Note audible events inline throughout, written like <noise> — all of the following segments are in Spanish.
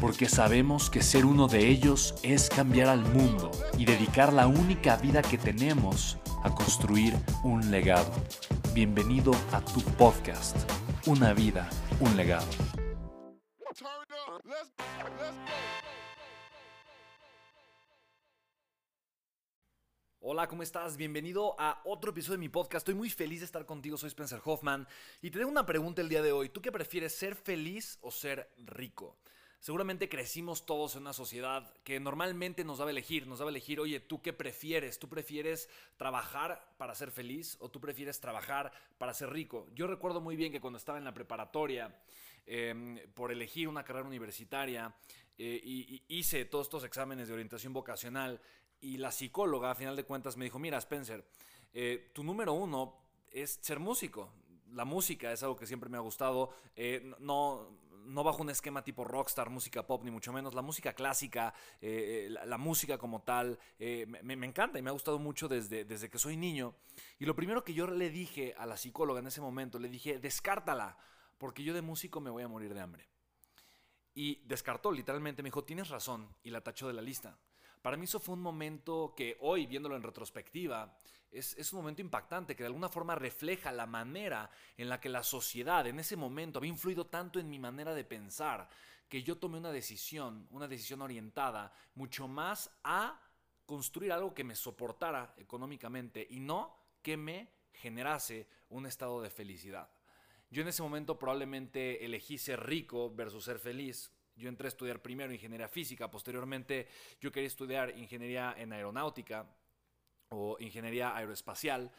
porque sabemos que ser uno de ellos es cambiar al mundo y dedicar la única vida que tenemos a construir un legado. Bienvenido a tu podcast, Una vida, un legado. Hola, ¿cómo estás? Bienvenido a otro episodio de mi podcast. Estoy muy feliz de estar contigo. Soy Spencer Hoffman y te tengo una pregunta el día de hoy. ¿Tú qué prefieres, ser feliz o ser rico? Seguramente crecimos todos en una sociedad que normalmente nos daba elegir, nos daba elegir, oye, ¿tú qué prefieres? ¿Tú prefieres trabajar para ser feliz o tú prefieres trabajar para ser rico? Yo recuerdo muy bien que cuando estaba en la preparatoria, em, por elegir una carrera universitaria, eh, y, hice todos estos exámenes de orientación vocacional y la psicóloga, a final de cuentas, me dijo, mira, Spencer, eh, tu número uno es ser músico. La música es algo que siempre me ha gustado. Eh, no, no bajo un esquema tipo rockstar, música pop, ni mucho menos. La música clásica, eh, eh, la, música como tal, eh, me, encanta y me ha gustado mucho desde, desde que soy niño. Y lo primero que yo le dije a la psicóloga en ese momento, le dije, descártala, porque yo de músico me voy a morir de hambre. Y descartó, literalmente me dijo, tienes razón, y la tachó de la lista. Para mí eso fue un momento que hoy, viéndolo en retrospectiva, es, un momento impactante que de alguna forma refleja la manera en la que la sociedad en ese momento había influido tanto en mi manera de pensar que yo tomé una decisión, una decisión orientada mucho más a construir algo que me soportara económicamente y no que me generase un estado de felicidad. Yo en ese momento probablemente elegí ser rico versus ser feliz. Yo entré a estudiar primero ingeniería física, posteriormente yo quería estudiar ingeniería en aeronáutica, o ingeniería aeroespacial.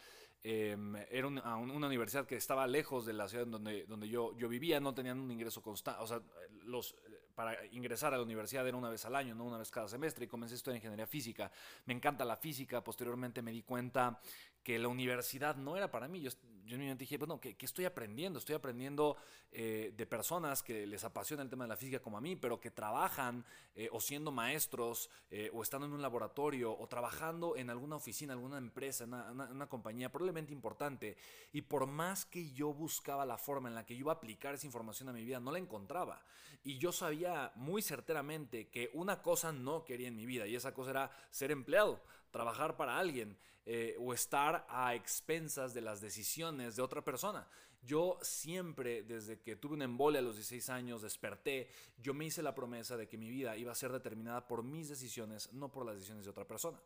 Em, era una, una, universidad que estaba lejos de la ciudad donde, donde yo, yo vivía, no tenían un ingreso constante, o sea, los, para ingresar a la universidad era una vez al año, no una vez cada semestre, y comencé a estudiar ingeniería física. Me encanta la física, posteriormente me di cuenta que la universidad no era para mí. Yo, yo en mi mente dije, bueno, ¿qué, estoy aprendiendo? Estoy aprendiendo eh, de personas que les apasiona el tema de la física como a mí, pero que trabajan eh, o siendo maestros eh, o estando en un laboratorio o trabajando en alguna oficina, alguna empresa, una, una, compañía probablemente importante. Y por más que yo buscaba la forma en la que yo iba a aplicar esa información a mi vida, no la encontraba. Y yo sabía muy certeramente que una cosa no quería en mi vida y esa cosa era ser empleado, trabajar para alguien. Eh, o estar a expensas de las decisiones de otra persona. Yo siempre, desde que tuve un embolia a los 16 años, desperté, yo me hice la promesa de que mi vida iba a ser determinada por mis decisiones, no por las decisiones de otra persona.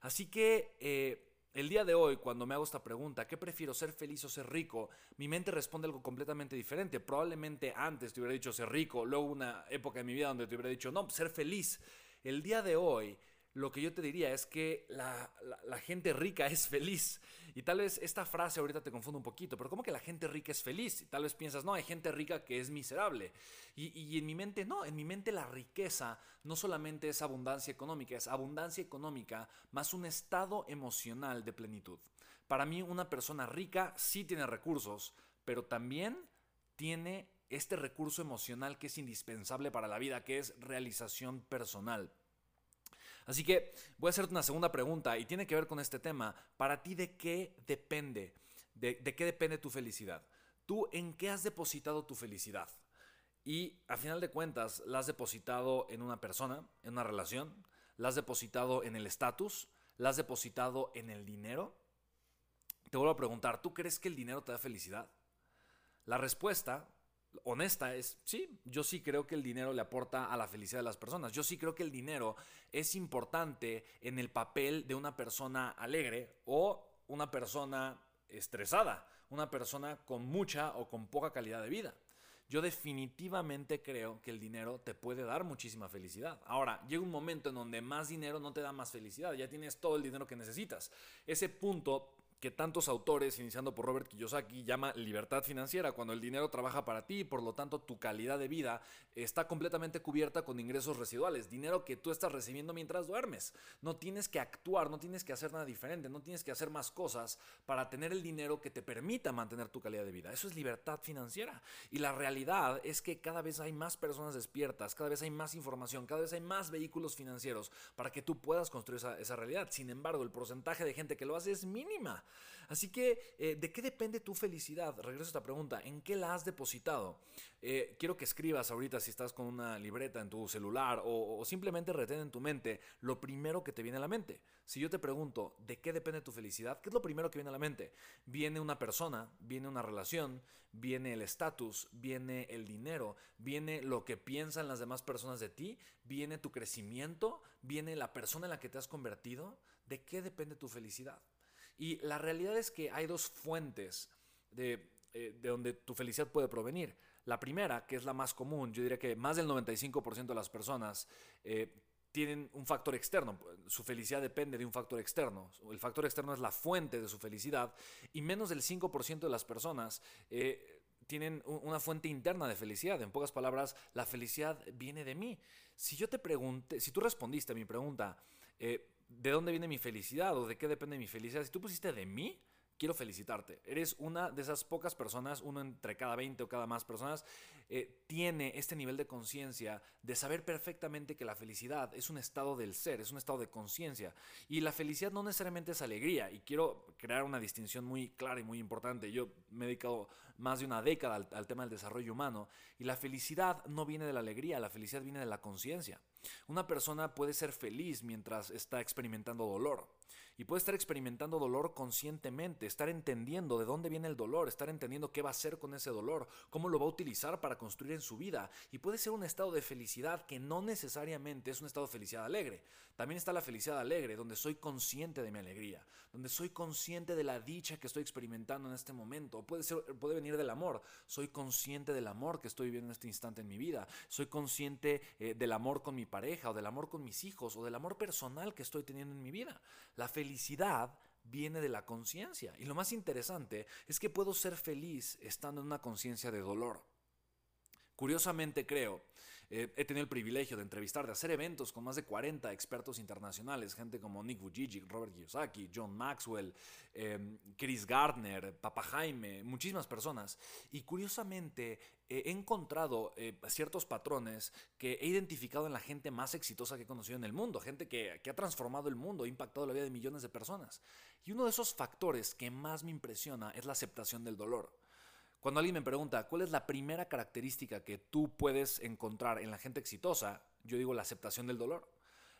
Así que eh, el día de hoy, cuando me hago esta pregunta, ¿qué prefiero, ser feliz o ser rico? Mi mente responde algo completamente diferente. Probablemente antes te hubiera dicho ser rico, luego una época de mi vida donde te hubiera dicho, no, ser feliz. El día de hoy lo que yo te diría es que la, gente rica es feliz. Y tal vez esta frase ahorita te confunde un poquito, pero ¿cómo que la gente rica es feliz? Y tal vez piensas, no, hay gente rica que es miserable. Y, y, en mi mente, no, en mi mente la riqueza no solamente es abundancia económica, es abundancia económica más un estado emocional de plenitud. Para mí una persona rica sí tiene recursos, pero también tiene este recurso emocional que es indispensable para la vida, que es realización personal. Así que voy a hacerte una segunda pregunta y tiene que ver con este tema. Para ti, ¿de qué depende? ¿De, qué depende tu felicidad? ¿Tú en qué has depositado tu felicidad? Y a final de cuentas, ¿la has depositado en una persona, en una relación? ¿La has depositado en el estatus? ¿La has depositado en el dinero? Te vuelvo a preguntar, ¿tú crees que el dinero te da felicidad? La respuesta honesta es, sí, yo sí creo que el dinero le aporta a la felicidad de las personas. Yo sí creo que el dinero es importante en el papel de una persona alegre o una persona estresada, una persona con mucha o con poca calidad de vida. Yo definitivamente creo que el dinero te puede dar muchísima felicidad. Ahora, llega un momento en donde más dinero no te da más felicidad, ya tienes todo el dinero que necesitas. Ese punto que tantos autores, iniciando por Robert Kiyosaki, llama libertad financiera, cuando el dinero trabaja para ti y por lo tanto tu calidad de vida está completamente cubierta con ingresos residuales, dinero que tú estás recibiendo mientras duermes. No tienes que actuar, no tienes que hacer nada diferente, no tienes que hacer más cosas para tener el dinero que te permita mantener tu calidad de vida. Eso es libertad financiera. Y la realidad es que cada vez hay más personas despiertas, cada vez hay más información, cada vez hay más vehículos financieros para que tú puedas construir esa, esa realidad. Sin embargo, el porcentaje de gente que lo hace es mínima. Así que, eh, ¿de qué depende tu felicidad? Regreso a esta pregunta. ¿En qué la has depositado? Eh, quiero que escribas ahorita si estás con una libreta en tu celular o, simplemente retén en tu mente lo primero que te viene a la mente. Si yo te pregunto, ¿de qué depende tu felicidad? ¿Qué es lo primero que viene a la mente? Viene una persona, viene una relación, viene el estatus, viene el dinero, viene lo que piensan las demás personas de ti, viene tu crecimiento, viene la persona en la que te has convertido. ¿De qué depende tu felicidad? Y la realidad es que hay dos fuentes de, eh, donde tu felicidad puede provenir. La primera, que es la más común, yo diría que más del 95% de las personas eh, tienen un factor externo. Su felicidad depende de un factor externo. El factor externo es la fuente de su felicidad y menos del 5% de las personas eh, tienen una fuente interna de felicidad. En pocas palabras, la felicidad viene de mí. Si yo te pregunté, si tú respondiste a mi pregunta, de dónde viene mi felicidad o de qué depende mi felicidad. Si tú pusiste de mí, quiero felicitarte. Eres una de esas pocas personas, uno entre cada 20 o cada más personas, eh, tiene este nivel de conciencia de saber perfectamente que la felicidad es un estado del ser, es un estado de conciencia. Y la felicidad no necesariamente es alegría. Y quiero crear una distinción muy clara y muy importante. Yo me he dedicado más de una década al, al tema del desarrollo humano. Y la felicidad no viene de la alegría, la felicidad viene de la conciencia. Una persona puede ser feliz mientras está experimentando dolor. Y puede estar experimentando dolor conscientemente, estar entendiendo de dónde viene el dolor, estar entendiendo qué va a hacer con ese dolor, cómo lo va a utilizar para construir en su vida. Y puede ser un estado de felicidad que no necesariamente es un estado de felicidad alegre. También está la felicidad alegre, donde soy consciente de mi alegría, donde soy consciente de la dicha que estoy experimentando en este momento. Puede, ser, puede venir del amor. Soy consciente del amor que estoy viviendo en este instante en mi vida. Soy consciente eh, del amor con mi pareja o del amor con mis hijos o del amor personal que estoy teniendo en mi vida. La felicidad viene de la conciencia. Y lo más interesante es que puedo ser feliz estando en una conciencia de dolor. Curiosamente creo, eh, he tenido el privilegio de entrevistar, de hacer eventos con más de 40 expertos internacionales, gente como Nick Vujicic, Robert Kiyosaki, John Maxwell, em, Chris Gardner, Papa Jaime, muchísimas personas. Y curiosamente he encontrado eh, ciertos patrones que he identificado en la gente más exitosa que he conocido en el mundo, gente que ha transformado el mundo, ha impactado la vida de millones de personas. Y uno de esos factores que más me impresiona es la aceptación del dolor. Cuando alguien me pregunta cuál es la primera característica que tú puedes encontrar en la gente exitosa, yo digo la aceptación del dolor.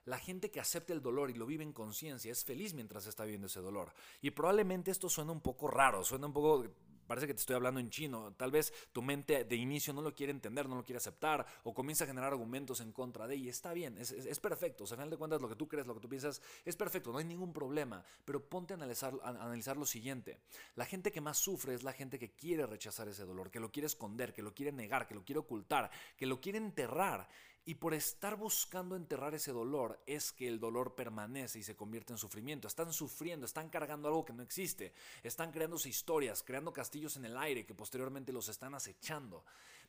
La gente que acepta el dolor y lo vive en conciencia es feliz mientras está viviendo ese dolor. Y probablemente esto suena un poco raro, suena un poco parece que te estoy hablando en chino. Tal vez tu mente de inicio no lo quiere entender, no lo quiere aceptar o comienza a generar argumentos en contra de y está bien, es, es, perfecto. O sea, al final de cuentas lo que tú crees, lo que tú piensas es perfecto, no hay ningún problema. Pero ponte a analizar, a analizar lo siguiente. La gente que más sufre es la gente que quiere rechazar ese dolor, que lo quiere esconder, que lo quiere negar, que lo quiere ocultar, que lo quiere enterrar. Y por estar buscando enterrar ese dolor es que el dolor permanece y se convierte en sufrimiento. Están sufriendo, están cargando algo que no existe. Están creándose historias, creando castillos en el aire que posteriormente los están acechando.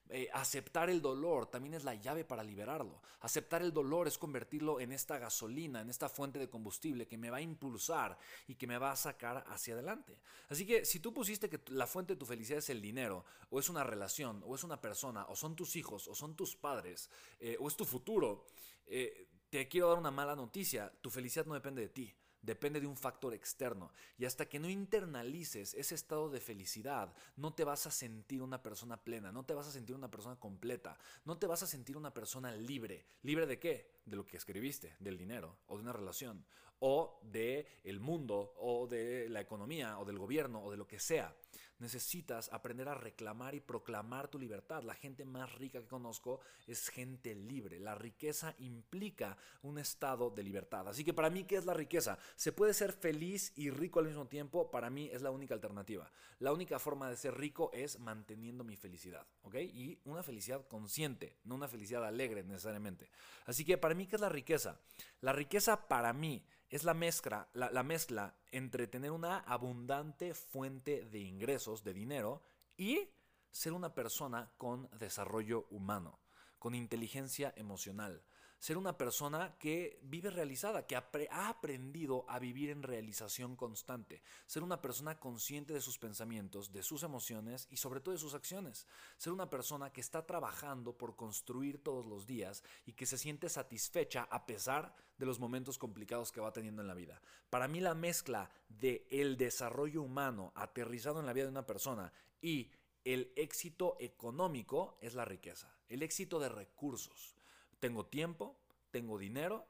Eh, aceptar el dolor también es la llave para liberarlo. Aceptar el dolor es convertirlo en esta gasolina, en esta fuente de combustible que me va a impulsar y que me va a sacar hacia adelante. Así que si tú pusiste que la fuente de tu felicidad es el dinero, o es una relación, o es una persona, o son tus hijos, o son tus padres, eh, o es tu futuro, eh, te quiero dar una mala noticia. Tu felicidad no depende de ti. Depende de un factor externo. Y hasta que no internalices ese estado de felicidad, no te vas a sentir una persona plena, no te vas a sentir una persona completa, no te vas a sentir una persona libre. ¿Libre de qué? De lo que escribiste, del dinero, o de una relación, o de el mundo, o de la economía, o del gobierno, o de lo que sea necesitas aprender a reclamar y proclamar tu libertad. La gente más rica que conozco es gente libre. La riqueza implica un estado de libertad. Así que para mí, ¿qué es la riqueza? ¿Se puede ser feliz y rico al mismo tiempo? Para mí es la única alternativa. La única forma de ser rico es manteniendo mi felicidad, ¿ok? Y una felicidad consciente, no una felicidad alegre necesariamente. Así que para mí, ¿qué es la riqueza? La riqueza para mí es la mezcla, la, mezcla entre tener una abundante fuente de ingresos, de dinero, y ser una persona con desarrollo humano, con inteligencia emocional, ser una persona que vive realizada, que ha aprendido a vivir en realización constante, ser una persona consciente de sus pensamientos, de sus emociones y sobre todo de sus acciones, ser una persona que está trabajando por construir todos los días y que se siente satisfecha a pesar de los momentos complicados que va teniendo en la vida. Para mí la mezcla de el desarrollo humano aterrizado en la vida de una persona y el éxito económico es la riqueza, el éxito de recursos. Tengo tiempo, tengo dinero,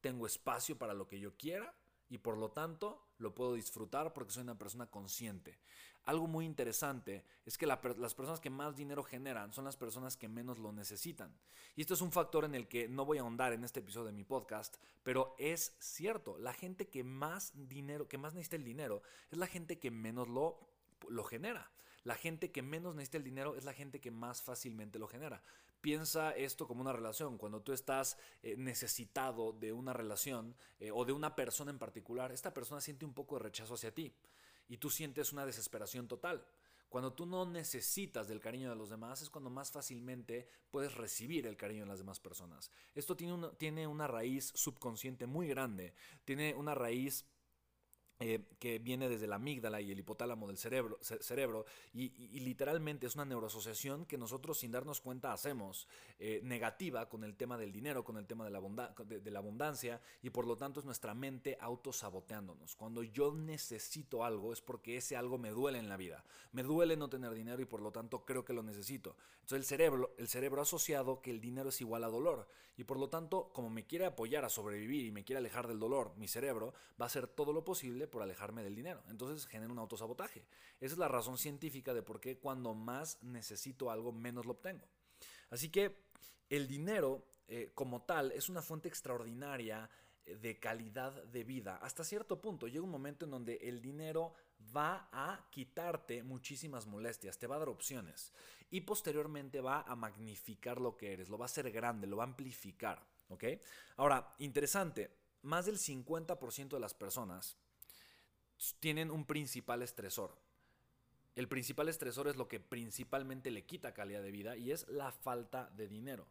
tengo espacio para lo que yo quiera y por lo tanto lo puedo disfrutar porque soy una persona consciente. Algo muy interesante es que las personas que más dinero generan son las personas que menos lo necesitan. Y esto es un factor en el que no voy a ahondar en este episodio de mi podcast, pero es cierto, la gente que más dinero, que más necesita el dinero, es la gente que menos lo, lo genera. La gente que menos necesita el dinero es la gente que más fácilmente lo genera. Piensa esto como una relación. Cuando tú estás eh, necesitado de una relación eh, o de una persona en particular, esta persona siente un poco de rechazo hacia ti y tú sientes una desesperación total. Cuando tú no necesitas del cariño de los demás es cuando más fácilmente puedes recibir el cariño de las demás personas. Esto tiene una, tiene una raíz subconsciente muy grande, tiene una raíz eh, que viene desde la amígdala y el hipotálamo del cerebro, cerebro y, literalmente es una neuroasociación que nosotros sin darnos cuenta hacemos eh, negativa con el tema del dinero, con el tema de la, de, la, abundancia y por lo tanto es nuestra mente autosaboteándonos. Cuando yo necesito algo es porque ese algo me duele en la vida. Me duele no tener dinero y por lo tanto creo que lo necesito. Entonces el cerebro, el cerebro ha asociado que el dinero es igual a dolor y por lo tanto como me quiere apoyar a sobrevivir y me quiere alejar del dolor, mi cerebro va a hacer todo lo posible por alejarme del dinero. Entonces genera un autosabotaje. Esa es la razón científica de por qué cuando más necesito algo, menos lo obtengo. Así que el dinero eh, como tal es una fuente extraordinaria eh, de calidad de vida. Hasta cierto punto llega un momento en donde el dinero va a quitarte muchísimas molestias, te va a dar opciones y posteriormente va a magnificar lo que eres, lo va a hacer grande, lo va a amplificar. ¿ok? Ahora, interesante, más del 50% de las personas tienen un principal estresor. El principal estresor es lo que principalmente le quita calidad de vida y es la falta de dinero.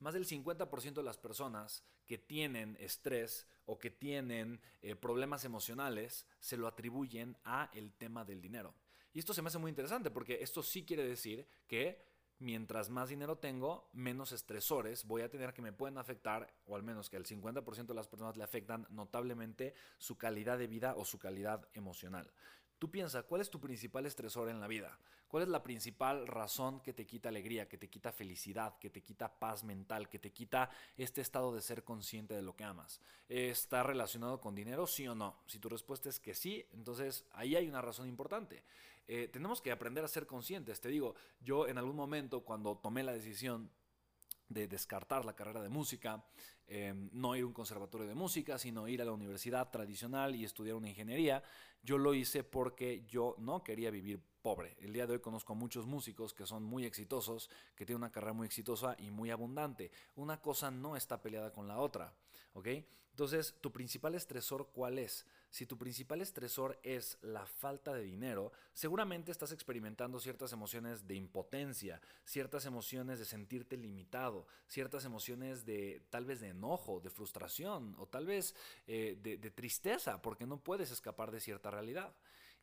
Más del 50% de las personas que tienen estrés o que tienen eh, problemas emocionales se lo atribuyen a el tema del dinero. Y esto se me hace muy interesante porque esto sí quiere decir que mientras más dinero tengo, menos estresores voy a tener que me pueden afectar, o al menos que el 50% de las personas le afectan notablemente su calidad de vida o su calidad emocional. Tú piensa, ¿cuál es tu principal estresor en la vida? ¿Cuál es la principal razón que te quita alegría, que te quita felicidad, que te quita paz mental, que te quita este estado de ser consciente de lo que amas? ¿Está relacionado con dinero, sí o no? Si tu respuesta es que sí, entonces ahí hay una razón importante. Eh, tenemos que aprender a ser conscientes. Te digo, yo en algún momento cuando tomé la decisión de descartar la carrera de música, em, no ir a un conservatorio de música, sino ir a la universidad tradicional y estudiar una ingeniería, yo lo hice porque yo no quería vivir pobre. El día de hoy conozco a muchos músicos que son muy exitosos, que tienen una carrera muy exitosa y muy abundante. Una cosa no está peleada con la otra, ¿ok? Entonces, ¿tu principal estresor cuál es? Si tu principal estresor es la falta de dinero, seguramente estás experimentando ciertas emociones de impotencia, ciertas emociones de sentirte limitado, ciertas emociones de tal vez de enojo, de frustración o tal vez eh, de, de tristeza porque no puedes escapar de cierta realidad.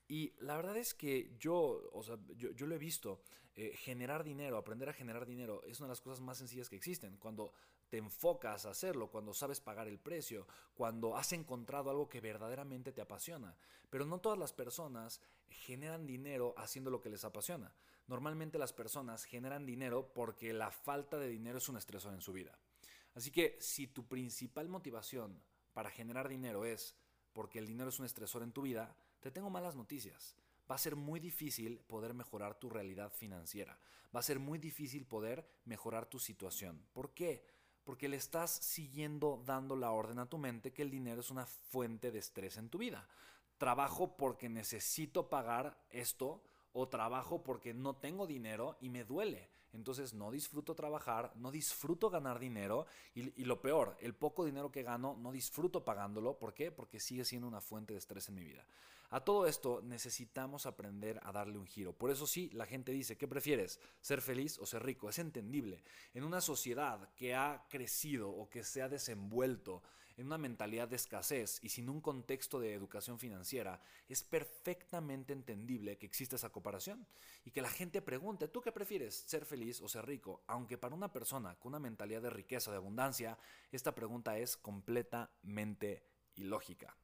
Y la verdad es que yo, o sea, yo, lo he visto, eh, generar dinero, aprender a generar dinero, es una de las cosas más sencillas que existen. Cuando te enfocas a hacerlo, cuando sabes pagar el precio, cuando has encontrado algo que verdaderamente te apasiona. Pero no todas las personas generan dinero haciendo lo que les apasiona. Normalmente las personas generan dinero porque la falta de dinero es un estresor en su vida. Así que si tu principal motivación para generar dinero es porque el dinero es un estresor en tu vida, te tengo malas noticias. Va a ser muy difícil poder mejorar tu realidad financiera. Va a ser muy difícil poder mejorar tu situación. ¿Por qué? Porque le estás siguiendo dando la orden a tu mente que el dinero es una fuente de estrés en tu vida. Trabajo porque necesito pagar esto o trabajo porque no tengo dinero y me duele. Entonces no disfruto trabajar, no disfruto ganar dinero y, lo peor, el poco dinero que gano no disfruto pagándolo. ¿Por qué? Porque sigue siendo una fuente de estrés en mi vida. A todo esto necesitamos aprender a darle un giro. Por eso sí, la gente dice, ¿qué prefieres? ¿Ser feliz o ser rico? Es entendible. En una sociedad que ha crecido o que se ha desenvuelto en una mentalidad de escasez y sin un contexto de educación financiera, es perfectamente entendible que exista esa comparación y que la gente pregunte, ¿tú qué prefieres, ser feliz o ser rico? Aunque para una persona con una mentalidad de riqueza, de abundancia, esta pregunta es completamente ilógica.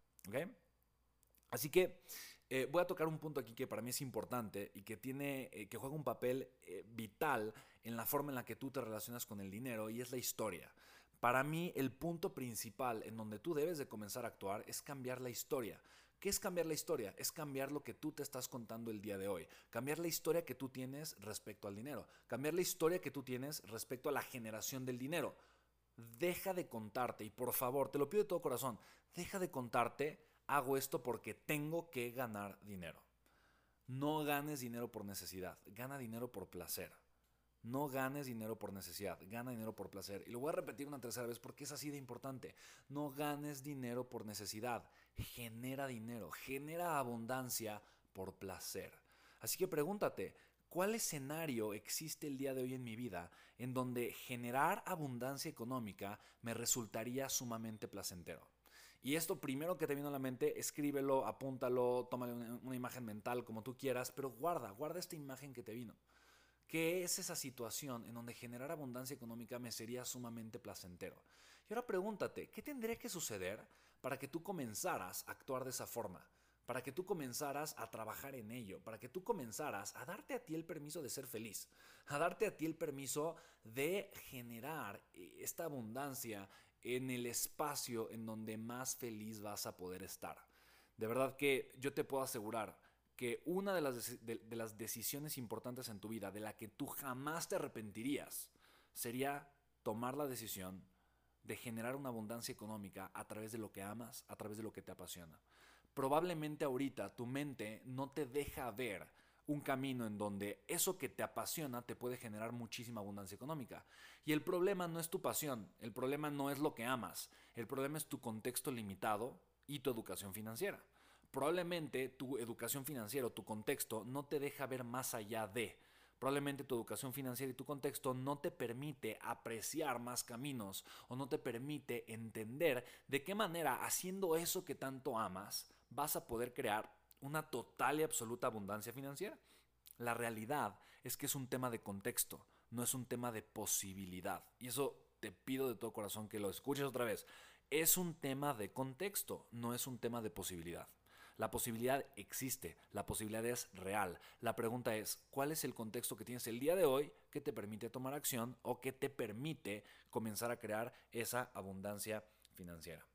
Así que eh, voy a tocar un punto aquí que para mí es importante y que tiene, eh, que juega un papel eh, vital en la forma en la que tú te relacionas con el dinero y es la historia. Para mí, el punto principal en donde tú debes de comenzar a actuar es cambiar la historia. ¿Qué es cambiar la historia? Es cambiar lo que tú te estás contando el día de hoy. Cambiar la historia que tú tienes respecto al dinero. Cambiar la historia que tú tienes respecto a la generación del dinero. Deja de contarte y por favor, te lo pido de todo corazón, deja de contarte, hago esto porque tengo que ganar dinero. No ganes dinero por necesidad, gana dinero por placer. No ganes dinero por necesidad, gana dinero por placer. Y lo voy a repetir una tercera vez porque es así de importante. No ganes dinero por necesidad, genera dinero, genera abundancia por placer. Así que pregúntate, ¿cuál escenario existe el día de hoy en mi vida en donde generar abundancia económica me resultaría sumamente placentero? Y esto primero que te viene a la mente, escríbelo, apúntalo, tómale una, una imagen mental como tú quieras, pero guarda, guarda esta imagen que te vino. ¿Qué es esa situación en donde generar abundancia económica me sería sumamente placentero? Y ahora pregúntate, ¿qué tendría que suceder para que tú comenzaras a actuar de esa forma? Para que tú comenzaras a trabajar en ello, para que tú comenzaras a darte a ti el permiso de ser feliz, a darte a ti el permiso de generar eh, esta abundancia en el espacio en donde más feliz vas a poder estar. De verdad que yo te puedo asegurar, que una de las, de, las decisiones importantes en tu vida, de la que tú jamás te arrepentirías, sería tomar la decisión de generar una abundancia económica a través de lo que amas, a través de lo que te apasiona. Probablemente ahorita tu mente no te deja ver un camino en donde eso que te apasiona te puede generar muchísima abundancia económica. Y el problema no es tu pasión, el problema no es lo que amas, el problema es tu contexto limitado y tu educación financiera probablemente tu educación financiera o tu contexto no te deja ver más allá de. Probablemente tu educación financiera y tu contexto no te permite apreciar más caminos o no te permite entender de qué manera haciendo eso que tanto amas vas a poder crear una total y absoluta abundancia financiera. La realidad es que es un tema de contexto, no es un tema de posibilidad. Y eso te pido de todo corazón que lo escuches otra vez. Es un tema de contexto, no es un tema de posibilidad. La posibilidad existe, la posibilidad es real. La pregunta es, ¿cuál es el contexto que tienes el día de hoy que te permite tomar acción o que te permite comenzar a crear esa abundancia financiera?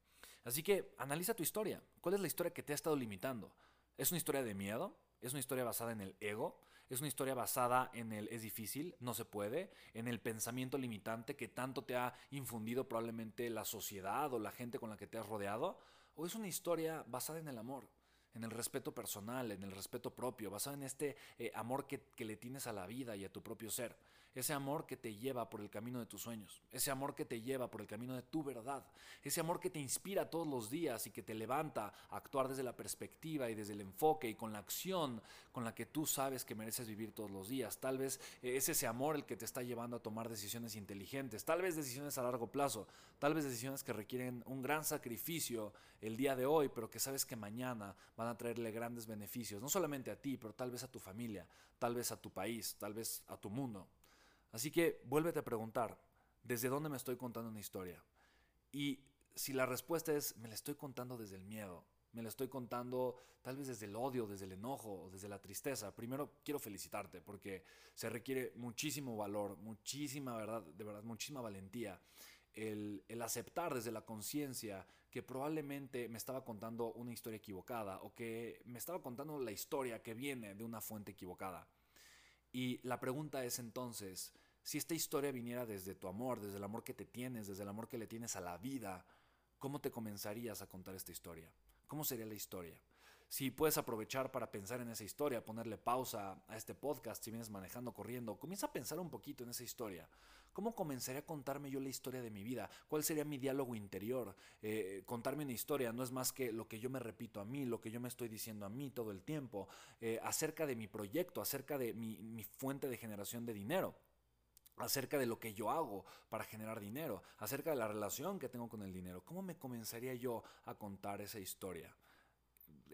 Así que analiza tu historia. ¿Cuál es la historia que te ha estado limitando? ¿Es una historia de miedo? ¿Es una historia basada en el ego? ¿Es una historia basada en el es difícil, no se puede, en el pensamiento limitante que tanto te ha infundido probablemente la sociedad o la gente con la que te has rodeado? ¿O es una historia basada en el amor? en el respeto personal, en el respeto propio, basado en este eh, amor que le tienes a la vida y a tu propio ser. Ese amor que te lleva por el camino de tus sueños, ese amor que te lleva por el camino de tu verdad, ese amor que te inspira todos los días y que te levanta a actuar desde la perspectiva y desde el enfoque y con la acción con la que tú sabes que mereces vivir todos los días. Tal vez es ese amor el que te está llevando a tomar decisiones inteligentes, tal vez decisiones a largo plazo, tal vez decisiones que requieren un gran sacrificio el día de hoy, pero que sabes que mañana van a traerle grandes beneficios, no solamente a ti, pero tal vez a tu familia, tal vez a tu país, tal vez a tu mundo. Así que vuélvete a preguntar, ¿desde dónde me estoy contando una historia? Y si la respuesta es, me la estoy contando desde el miedo, me la estoy contando tal vez desde el odio, desde el enojo desde la tristeza, primero quiero felicitarte porque se requiere muchísimo valor, muchísima verdad, de verdad, muchísima valentía. El, el aceptar desde la conciencia que probablemente me estaba contando una historia equivocada o que me estaba contando la historia que viene de una fuente equivocada. Y la pregunta es entonces, si esta historia viniera desde tu amor, desde el amor que te tienes, desde el amor que le tienes a la vida, ¿cómo te comenzarías a contar esta historia? ¿Cómo sería la historia? Si puedes aprovechar para pensar en esa historia, ponerle pausa a este podcast si vienes manejando, corriendo, comienza a pensar un poquito en esa historia. ¿Cómo comenzaría a contarme yo la historia de mi vida? ¿Cuál sería mi diálogo interior? Eh, contarme una historia no es más que lo que yo me repito a mí, lo que yo me estoy diciendo a mí todo el tiempo, eh, acerca de mi proyecto, acerca de mi fuente de generación de dinero acerca de lo que yo hago para generar dinero, acerca de la relación que tengo con el dinero. ¿Cómo me comenzaría yo a contar esa historia?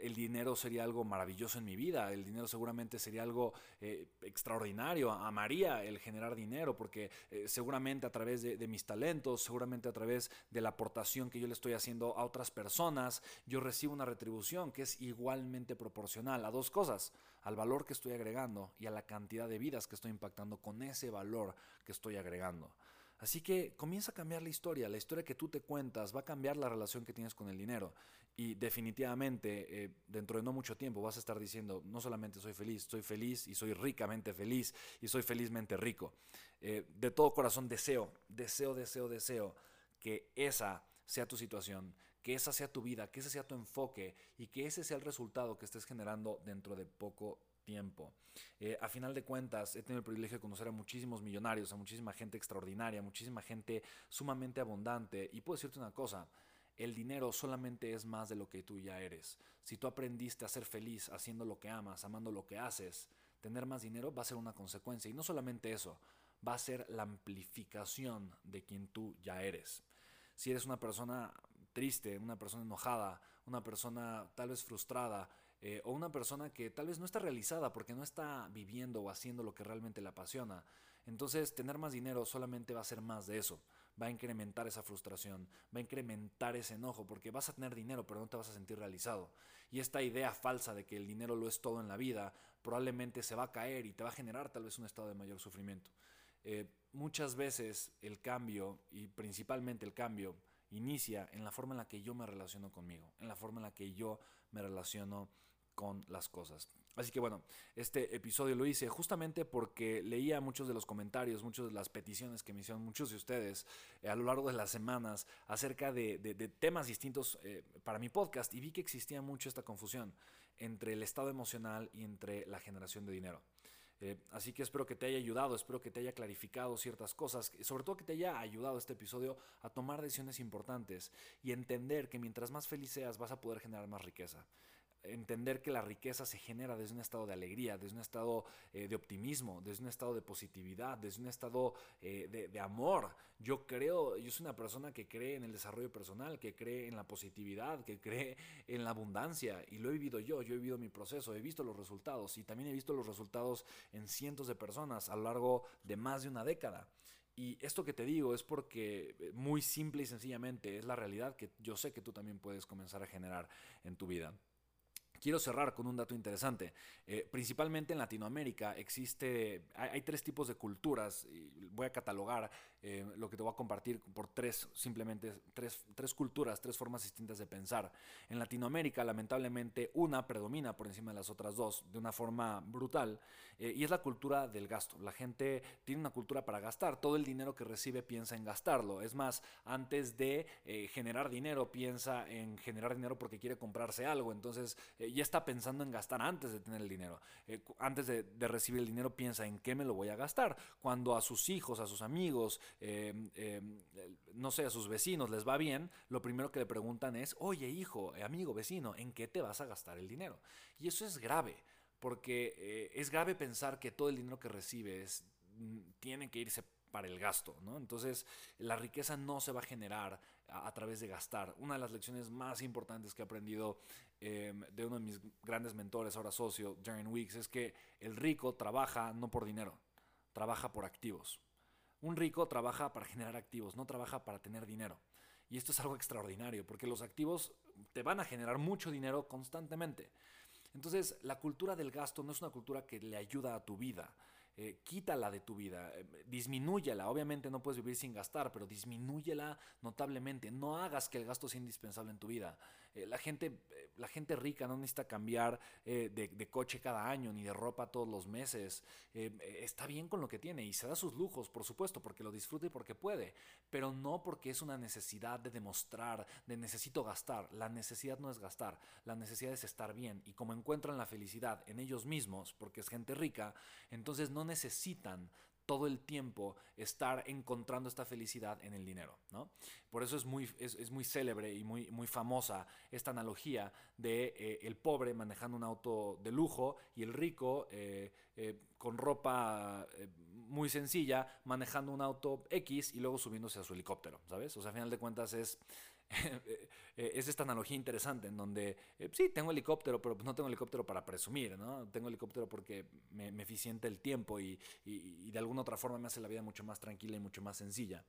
El dinero sería algo maravilloso en mi vida, el dinero seguramente sería algo eh, extraordinario, amaría el generar dinero, porque eh, seguramente a través de, mis talentos, seguramente a través de la aportación que yo le estoy haciendo a otras personas, yo recibo una retribución que es igualmente proporcional a dos cosas, al valor que estoy agregando y a la cantidad de vidas que estoy impactando con ese valor que estoy agregando. Así que comienza a cambiar la historia, la historia que tú te cuentas va a cambiar la relación que tienes con el dinero. Y definitivamente, eh, dentro de no mucho tiempo, vas a estar diciendo, no solamente soy feliz, soy feliz y soy ricamente feliz y soy felizmente rico. Eh, de todo corazón deseo, deseo, deseo, deseo que esa sea tu situación, que esa sea tu vida, que ese sea tu enfoque y que ese sea el resultado que estés generando dentro de poco tiempo. Eh, a final de cuentas, he tenido el privilegio de conocer a muchísimos millonarios, a muchísima gente extraordinaria, muchísima gente sumamente abundante. Y puedo decirte una cosa, el dinero solamente es más de lo que tú ya eres. Si tú aprendiste a ser feliz haciendo lo que amas, amando lo que haces, tener más dinero va a ser una consecuencia. Y no solamente eso, va a ser la amplificación de quien tú ya eres. Si eres una persona triste, una persona enojada, una persona tal vez frustrada, eh, o una persona que tal vez no está realizada porque no está viviendo o haciendo lo que realmente le apasiona, entonces tener más dinero solamente va a ser más de eso va a incrementar esa frustración, va a incrementar ese enojo, porque vas a tener dinero, pero no te vas a sentir realizado. Y esta idea falsa de que el dinero lo es todo en la vida, probablemente se va a caer y te va a generar tal vez un estado de mayor sufrimiento. Eh, muchas veces el cambio, y principalmente el cambio, inicia en la forma en la que yo me relaciono conmigo, en la forma en la que yo me relaciono con las cosas. Así que bueno, este episodio lo hice justamente porque leía muchos de los comentarios, muchas de las peticiones que me hicieron muchos de ustedes eh, a lo largo de las semanas acerca de, temas distintos eh, para mi podcast y vi que existía mucho esta confusión entre el estado emocional y entre la generación de dinero. Eh, así que espero que te haya ayudado, espero que te haya clarificado ciertas cosas, sobre todo que te haya ayudado este episodio a tomar decisiones importantes y entender que mientras más feliz seas vas a poder generar más riqueza entender que la riqueza se genera desde un estado de alegría, desde un estado eh, de optimismo, desde un estado de positividad, desde un estado eh, de, amor. Yo creo, yo soy una persona que cree en el desarrollo personal, que cree en la positividad, que cree en la abundancia y lo he vivido yo, yo he vivido mi proceso, he visto los resultados y también he visto los resultados en cientos de personas a lo largo de más de una década. Y esto que te digo es porque eh, muy simple y sencillamente es la realidad que yo sé que tú también puedes comenzar a generar en tu vida. Quiero cerrar con un dato interesante. Eh, principalmente en Latinoamérica existe, hay, tres tipos de culturas, voy a catalogar eh, lo que te voy a compartir por tres, simplemente tres, tres culturas, tres formas distintas de pensar. En Latinoamérica, lamentablemente, una predomina por encima de las otras dos de una forma brutal eh, y es la cultura del gasto. La gente tiene una cultura para gastar. Todo el dinero que recibe piensa en gastarlo. Es más, antes de eh, generar dinero, piensa en generar dinero porque quiere comprarse algo. Entonces, ya está pensando en gastar antes de tener el dinero. antes de, de recibir el dinero, piensa en qué me lo voy a gastar. Cuando a sus hijos, a sus amigos, em, em, no sé, a sus vecinos les va bien, lo primero que le preguntan es, oye hijo, amigo, vecino, ¿en qué te vas a gastar el dinero? Y eso es grave, porque eh, es grave pensar que todo el dinero que recibes mm, tiene que irse para el gasto, ¿no? Entonces, la riqueza no se va a generar a, través de gastar. Una de las lecciones más importantes que he aprendido em, de uno de mis grandes mentores, ahora socio, Darren Weeks, es que el rico trabaja no por dinero, trabaja por activos. Un rico trabaja para generar activos, no trabaja para tener dinero. Y esto es algo extraordinario, porque los activos te van a generar mucho dinero constantemente. Entonces, la cultura del gasto no es una cultura que le ayuda a tu vida. Eh, quítala de tu vida, eh, disminúyela. Obviamente no puedes vivir sin gastar, pero disminúyela notablemente. No hagas que el gasto sea indispensable en tu vida. Eh, la, gente, la gente rica no necesita cambiar eh, de, coche cada año ni de ropa todos los meses. está bien con lo que tiene y se da sus lujos, por supuesto, porque lo disfruta y porque puede, pero no porque es una necesidad de demostrar, de necesito gastar. La necesidad no es gastar, la necesidad es estar bien y como encuentran la felicidad en ellos mismos, porque es gente rica, entonces no necesitan todo el tiempo estar encontrando esta felicidad en el dinero, ¿no? Por eso es muy, es, muy célebre y muy, muy famosa esta analogía de eh, el pobre manejando un auto de lujo y el rico eh, eh, con ropa muy sencilla manejando un auto X y luego subiéndose a su helicóptero, ¿sabes? O sea, a final de cuentas es <laughs> es esta analogía interesante en donde eh, sí, tengo helicóptero, pero no tengo helicóptero para presumir, ¿no? Tengo helicóptero porque me, eficiente el tiempo y, de alguna otra forma me hace la vida mucho más tranquila y mucho más sencilla.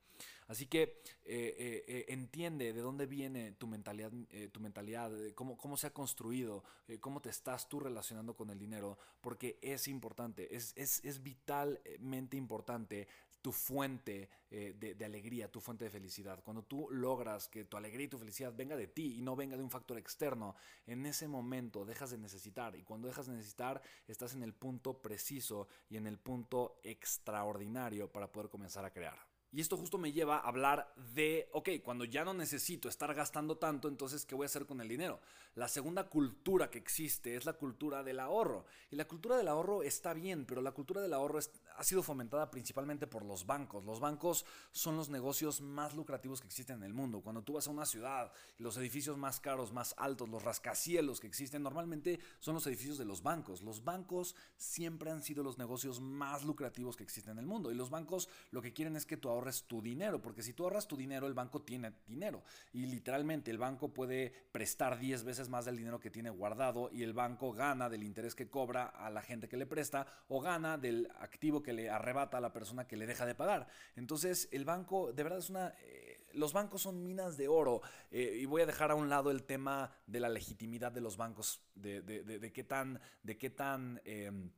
Así que eh, entiende de dónde viene tu mentalidad, tu mentalidad cómo, cómo se ha construido, cómo te estás tú relacionando con el dinero, porque es importante, es, es, es vitalmente importante tu fuente eh, de, alegría, tu fuente de felicidad. Cuando tú logras que tu alegría y tu felicidad venga de ti y no venga de un factor externo, en ese momento dejas de necesitar. Y cuando dejas de necesitar, estás en el punto preciso y en el punto extraordinario para poder comenzar a crear. Y esto justo me lleva a hablar de, ok, cuando ya no necesito estar gastando tanto, entonces, ¿qué voy a hacer con el dinero? La segunda cultura que existe es la cultura del ahorro. Y la cultura del ahorro está bien, pero la cultura del ahorro ha sido fomentada principalmente por los bancos. Los bancos son los negocios más lucrativos que existen en el mundo. Cuando tú vas a una ciudad, los edificios más caros, más altos, los rascacielos que existen, normalmente son los edificios de los bancos. Los bancos siempre han sido los negocios más lucrativos que existen en el mundo. Y los bancos lo que quieren es que tú ahorres tu dinero, porque si tú ahorras tu dinero, el banco tiene dinero. Y literalmente el banco puede prestar 10 veces más del dinero que tiene guardado y el banco gana del interés que cobra a la gente que le presta o gana del activo que le arrebata a la persona que le deja de pagar. Entonces el banco de verdad es una... Eh, los bancos son minas de oro eh, y voy a dejar a un lado el tema de la legitimidad de los bancos, de, qué tan... De qué tan em,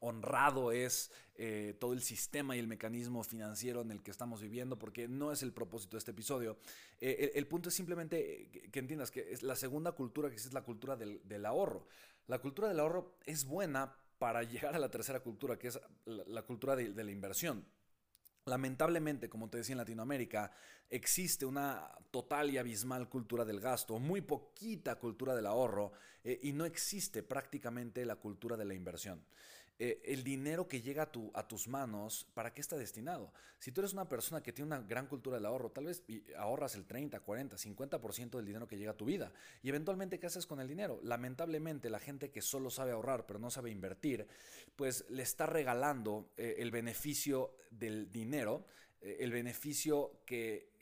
honrado es eh, todo el sistema y el mecanismo financiero en el que estamos viviendo, porque no es el propósito de este episodio. Eh, el, punto es simplemente que, entiendas que es la segunda cultura que es la cultura del, ahorro. La cultura del ahorro es buena para <laughs> llegar a la tercera cultura, que es la, cultura de, la inversión. Lamentablemente, como te decía en Latinoamérica, existe una total y abismal cultura del gasto, muy poquita cultura del ahorro eh, y no existe prácticamente la cultura de la inversión. Eh, el dinero que llega a, tu, a, tus manos, ¿para qué está destinado? Si tú eres una persona que tiene una gran cultura del ahorro, tal vez ahorras el 30, 40, 50% del dinero que llega a tu vida. Y eventualmente, ¿qué haces con el dinero? Lamentablemente, la gente que solo sabe ahorrar pero no sabe invertir, pues le está regalando eh, el beneficio del dinero, eh, el beneficio que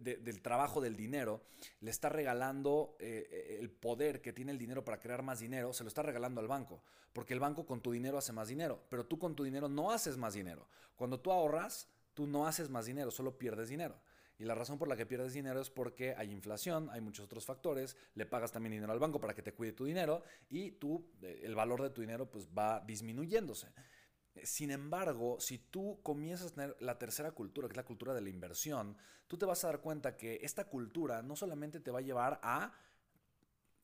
del trabajo del dinero, le está regalando eh, eh, el poder que tiene el dinero para crear más dinero, se lo está regalando al banco, porque el banco con tu dinero hace más dinero, pero tú con tu dinero no haces más dinero. Cuando tú ahorras, tú no haces más dinero, solo pierdes dinero. Y la razón por la que pierdes dinero es porque hay inflación, hay muchos otros factores, le pagas también dinero al banco para que te cuide tu dinero y tú, eh, el valor de tu dinero pues va disminuyéndose. Sin embargo, si tú comienzas a tener la tercera cultura, que es la cultura de la inversión, tú te vas a dar cuenta que esta cultura no solamente te va a llevar a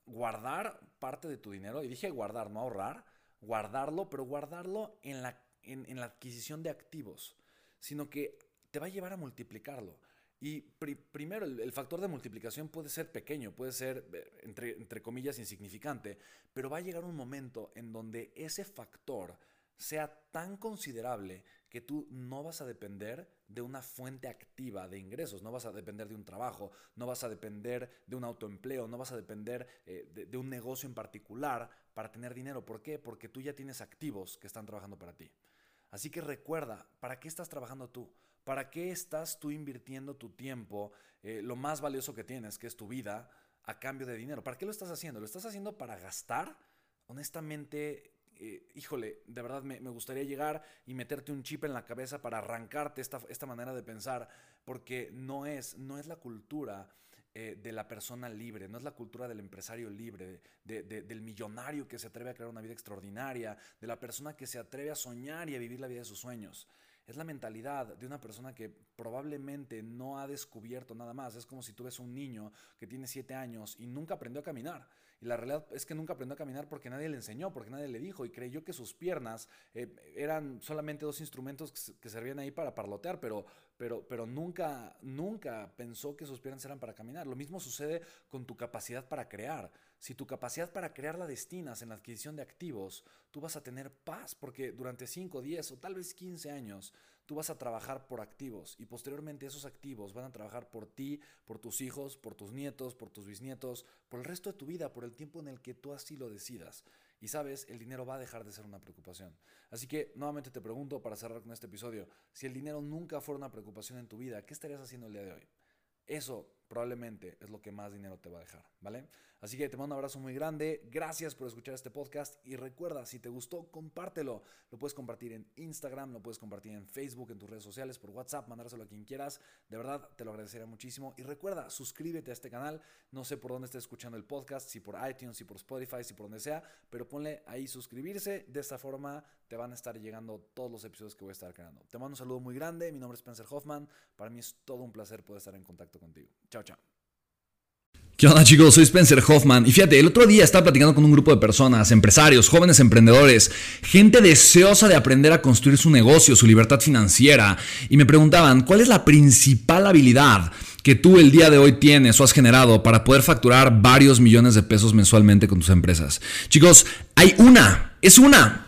guardar parte de tu dinero, y dije guardar, no ahorrar, guardarlo, pero guardarlo en la, en, la adquisición de activos, sino que te va a llevar a multiplicarlo. Y primero, el, factor de multiplicación puede ser pequeño, puede ser, eh, entre, entre comillas, insignificante, pero va a llegar un momento en donde ese factor sea tan considerable que tú no vas a depender de una fuente activa de ingresos, no vas a depender de un trabajo, no vas a depender de un autoempleo, no vas a depender eh, de, un negocio en particular para tener dinero. ¿Por qué? Porque tú ya tienes activos que están trabajando para ti. Así que recuerda, ¿para qué estás trabajando tú? ¿Para qué estás tú invirtiendo tu tiempo, eh, lo más valioso que tienes, que es tu vida, a cambio de dinero? ¿Para qué lo estás haciendo? ¿Lo estás haciendo para gastar? Honestamente, eh, híjole, de verdad me, gustaría llegar y meterte un chip en la cabeza para arrancarte esta, esta manera de pensar, porque no es, no es la cultura eh, de la persona libre, no es la cultura del empresario libre, del millonario que se atreve a crear una vida extraordinaria, de la persona que se atreve a soñar y a vivir la vida de sus sueños. Es la mentalidad de una persona que probablemente no ha descubierto nada más. Es como si tú un niño que tiene siete años y nunca aprendió a caminar y la realidad es que nunca aprendió a caminar porque nadie le enseñó, porque nadie le dijo y creyó que sus piernas eh, eran solamente dos instrumentos que, servían ahí para parlotear, pero, pero, pero nunca, nunca pensó que sus piernas eran para caminar. Lo mismo sucede con tu capacidad para crear. Si tu capacidad para crear la destinas en la adquisición de activos, tú vas a tener paz porque durante 5, 10 o tal vez 15 años tú vas a trabajar por activos y posteriormente esos activos van a trabajar por ti, por tus hijos, por tus nietos, por tus bisnietos, por el resto de tu vida, por el tiempo en el que tú así lo decidas. Y sabes, el dinero va a dejar de ser una preocupación. Así que nuevamente te pregunto para cerrar con este episodio, si el dinero nunca fuera una preocupación en tu vida, ¿qué estarías haciendo el día de hoy? Eso probablemente es lo que más dinero te va a dejar, ¿vale? Así que te mando un abrazo muy grande, gracias por escuchar este podcast y recuerda, si te gustó, compártelo. Lo puedes compartir en Instagram, lo puedes compartir en Facebook, en tus redes sociales, por WhatsApp, mandárselo a quien quieras. De verdad, te lo agradecería muchísimo. Y recuerda, suscríbete a este canal. No sé por dónde estés escuchando el podcast, si por iTunes, si por Spotify, si por donde sea, pero ponle ahí suscribirse. De esta forma te van a estar llegando todos los episodios que voy a estar creando. Te mando un saludo muy grande, mi nombre es Spencer Hoffman. Para mí es todo un placer poder estar en contacto contigo. Chao, chao. ¿Qué onda chicos? Soy Spencer Hoffman y fíjate, el otro día estaba platicando con un grupo de personas, empresarios, jóvenes emprendedores, gente deseosa de aprender a construir su negocio, su libertad financiera y me preguntaban, ¿cuál es la principal habilidad que tú el día de hoy tienes o has generado para poder facturar varios millones de pesos mensualmente con tus empresas? Chicos, hay una, es una